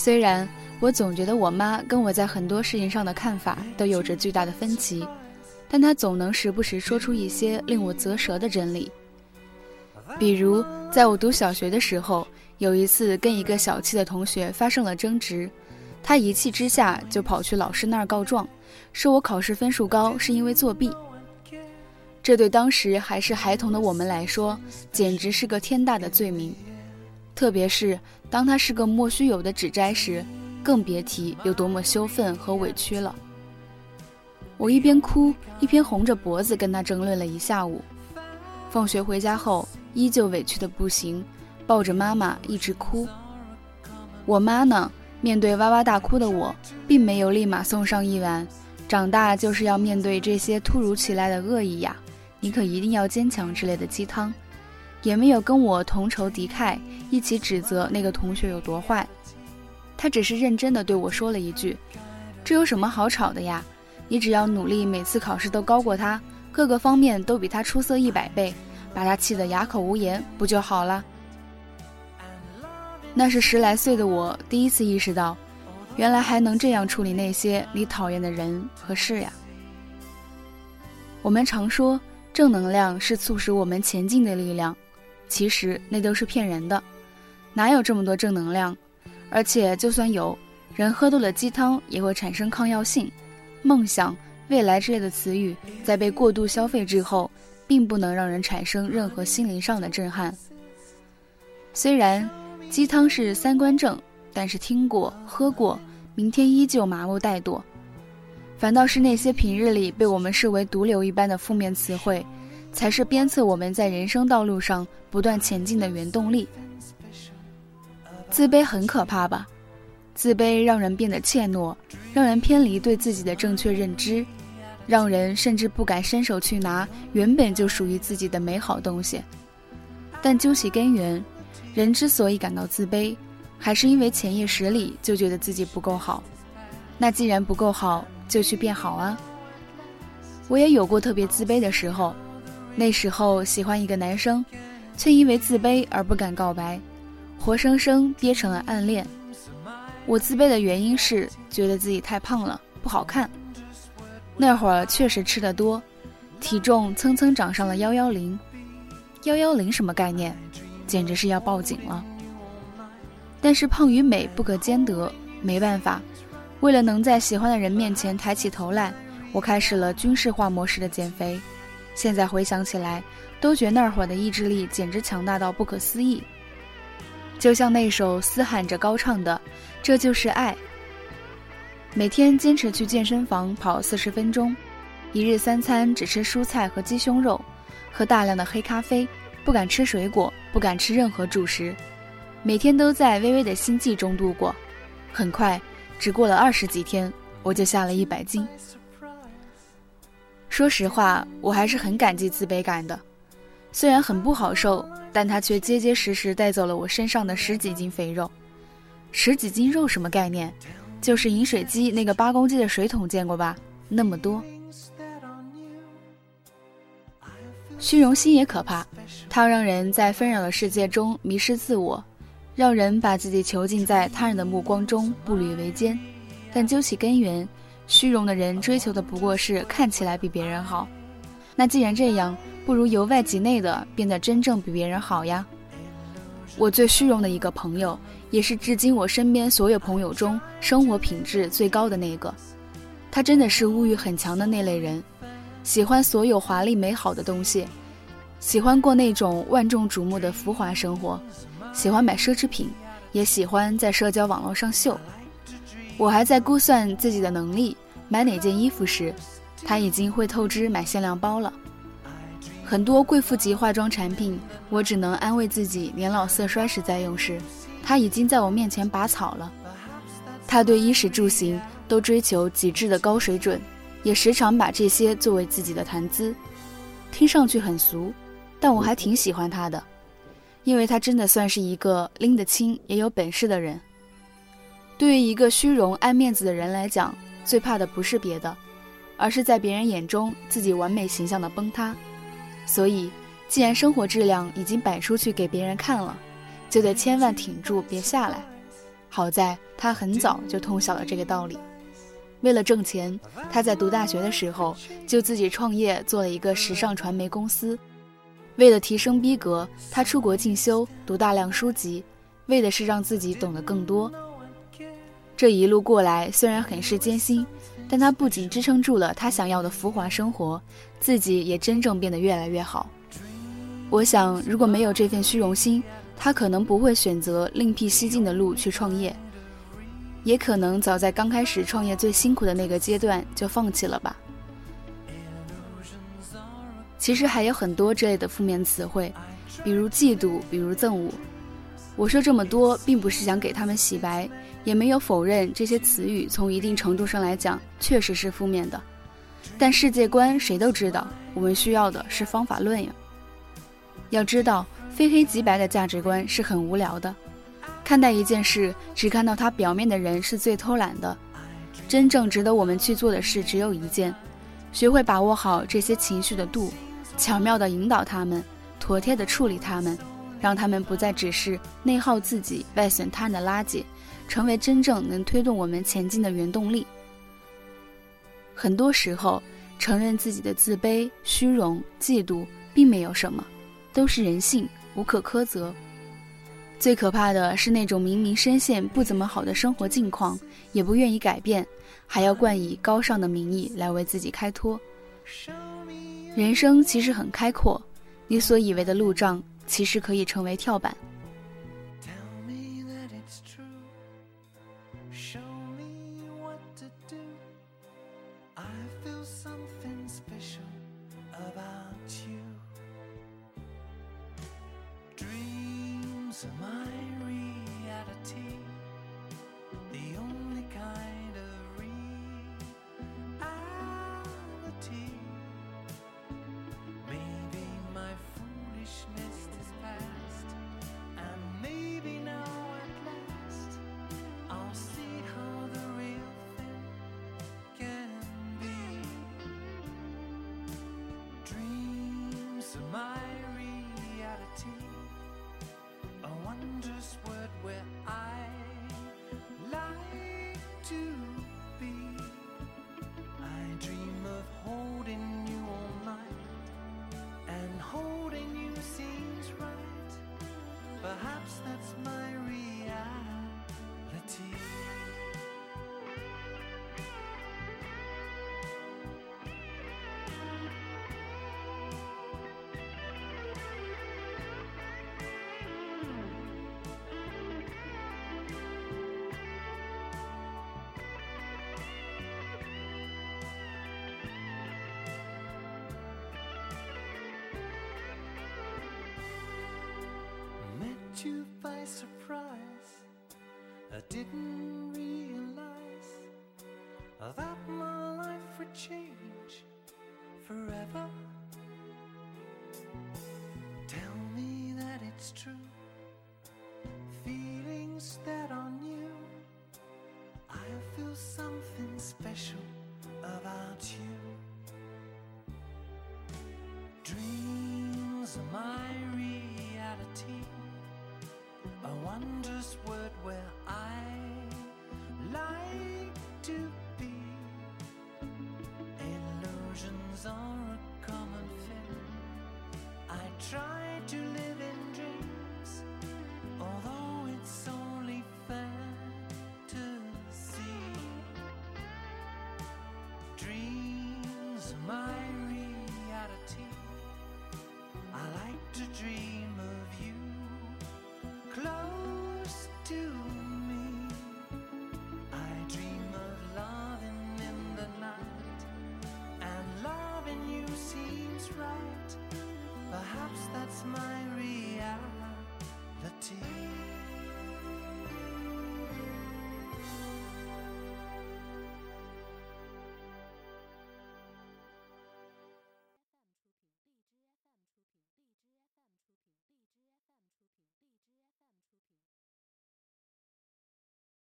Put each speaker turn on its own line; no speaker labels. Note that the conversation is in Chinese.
虽然我总觉得我妈跟我在很多事情上的看法都有着巨大的分歧，但她总能时不时说出一些令我啧舌的真理。比如，在我读小学的时候，有一次跟一个小气的同学发生了争执，他一气之下就跑去老师那儿告状，说我考试分数高是因为作弊。这对当时还是孩童的我们来说，简直是个天大的罪名。特别是当他是个莫须有的指摘时，更别提有多么羞愤和委屈了。我一边哭一边红着脖子跟他争论了一下午。放学回家后，依旧委屈的不行，抱着妈妈一直哭。我妈呢，面对哇哇大哭的我，并没有立马送上一碗“长大就是要面对这些突如其来的恶意呀，你可一定要坚强”之类的鸡汤。也没有跟我同仇敌忾，一起指责那个同学有多坏。他只是认真的对我说了一句：“这有什么好吵的呀？你只要努力，每次考试都高过他，各个方面都比他出色一百倍，把他气得哑口无言，不就好了？”那是十来岁的我第一次意识到，原来还能这样处理那些你讨厌的人和事呀。我们常说，正能量是促使我们前进的力量。其实那都是骗人的，哪有这么多正能量？而且就算有，人喝多了鸡汤也会产生抗药性。梦想、未来之类的词语，在被过度消费之后，并不能让人产生任何心灵上的震撼。虽然鸡汤是三观正，但是听过、喝过，明天依旧麻木怠惰。反倒是那些平日里被我们视为毒瘤一般的负面词汇。才是鞭策我们在人生道路上不断前进的原动力。自卑很可怕吧？自卑让人变得怯懦，让人偏离对自己的正确认知，让人甚至不敢伸手去拿原本就属于自己的美好东西。但究其根源，人之所以感到自卑，还是因为潜意识里就觉得自己不够好。那既然不够好，就去变好啊！我也有过特别自卑的时候。那时候喜欢一个男生，却因为自卑而不敢告白，活生生憋成了暗恋。我自卑的原因是觉得自己太胖了，不好看。那会儿确实吃得多，体重蹭蹭涨上了幺幺零。幺幺零什么概念？简直是要报警了。但是胖与美不可兼得，没办法，为了能在喜欢的人面前抬起头来，我开始了军事化模式的减肥。现在回想起来，都觉那会儿的意志力简直强大到不可思议。就像那首嘶喊着高唱的：“这就是爱。”每天坚持去健身房跑四十分钟，一日三餐只吃蔬菜和鸡胸肉，喝大量的黑咖啡，不敢吃水果，不敢吃任何主食，每天都在微微的心悸中度过。很快，只过了二十几天，我就下了一百斤。说实话，我还是很感激自卑感的，虽然很不好受，但它却结结实实带走了我身上的十几斤肥肉。十几斤肉什么概念？就是饮水机那个八公斤的水桶见过吧？那么多。虚荣心也可怕，它让人在纷扰的世界中迷失自我，让人把自己囚禁在他人的目光中，步履维艰。但究其根源。虚荣的人追求的不过是看起来比别人好，那既然这样，不如由外及内的变得真正比别人好呀。我最虚荣的一个朋友，也是至今我身边所有朋友中生活品质最高的那个。他真的是物欲很强的那类人，喜欢所有华丽美好的东西，喜欢过那种万众瞩目的浮华生活，喜欢买奢侈品，也喜欢在社交网络上秀。我还在估算自己的能力，买哪件衣服时，他已经会透支买限量包了。很多贵妇级化妆产品，我只能安慰自己年老色衰时再用时，他已经在我面前拔草了。他对衣食住行都追求极致的高水准，也时常把这些作为自己的谈资。听上去很俗，但我还挺喜欢他的，因为他真的算是一个拎得清也有本事的人。对于一个虚荣爱面子的人来讲，最怕的不是别的，而是在别人眼中自己完美形象的崩塌。所以，既然生活质量已经摆出去给别人看了，就得千万挺住，别下来。好在他很早就通晓了这个道理。为了挣钱，他在读大学的时候就自己创业，做了一个时尚传媒公司。为了提升逼格，他出国进修，读大量书籍，为的是让自己懂得更多。这一路过来，虽然很是艰辛，但他不仅支撑住了他想要的浮华生活，自己也真正变得越来越好。我想，如果没有这份虚荣心，他可能不会选择另辟蹊径的路去创业。也可能早在刚开始创业最辛苦的那个阶段就放弃了吧。其实还有很多这类的负面词汇，比如嫉妒，比如憎恶。我说这么多，并不是想给他们洗白，也没有否认这些词语从一定程度上来讲确实是负面的。但世界观谁都知道，我们需要的是方法论呀。要知道，非黑即白的价值观是很无聊的。看待一件事，只看到它表面的人是最偷懒的。真正值得我们去做的事只有一件：学会把握好这些情绪的度，巧妙地引导他们，妥帖地处理他们，让他们不再只是内耗自己、外损他人的垃圾，成为真正能推动我们前进的原动力。很多时候，承认自己的自卑、虚荣、嫉妒，并没有什么，都是人性，无可苛责。最可怕的是那种明明深陷不怎么好的生活境况，也不愿意改变，还要冠以高尚的名义来为自己开脱。人生其实很开阔，你所以为的路障，其实可以成为跳板。You by surprise. I didn't realize that my life would change forever. Tell me that it's true. Feelings that are new. I feel something special about you. Dreams are my reality a wondrous word where I like to be. Illusions are a common thing. I try to live. tea.